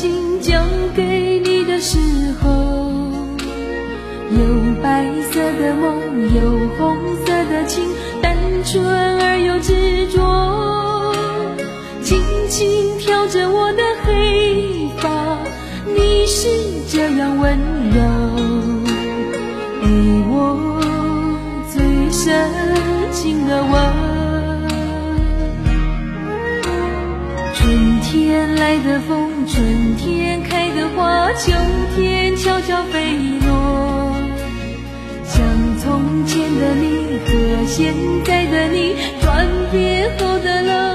心交给你的时候有白色的梦有红天来的风，春天开的花，秋天悄悄飞落，像从前的你和现在的你，分别后的路。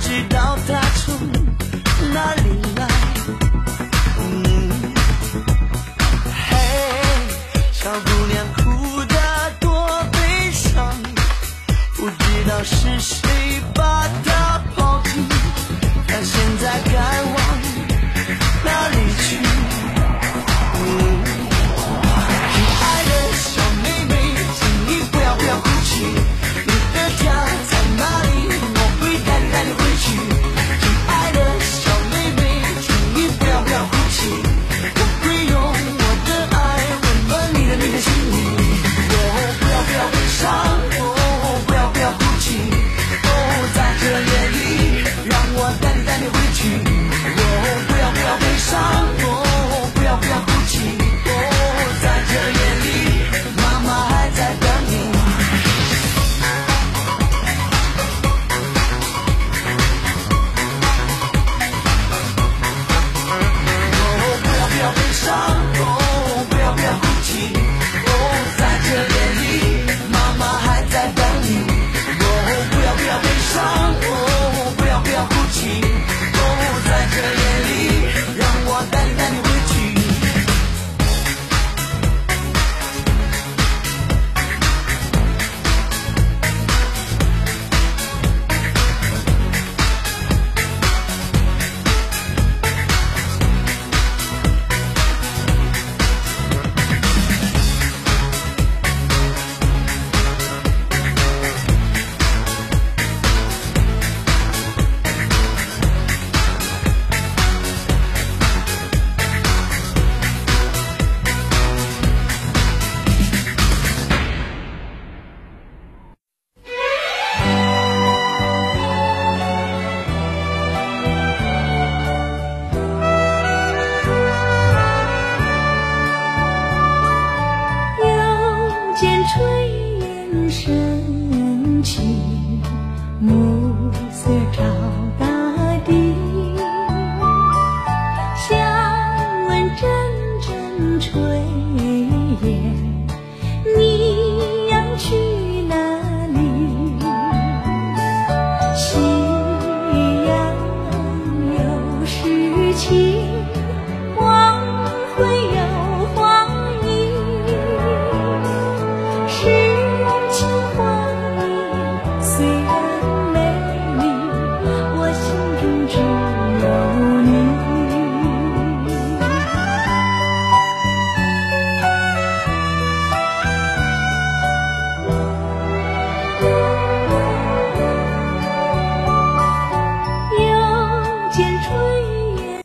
te dá.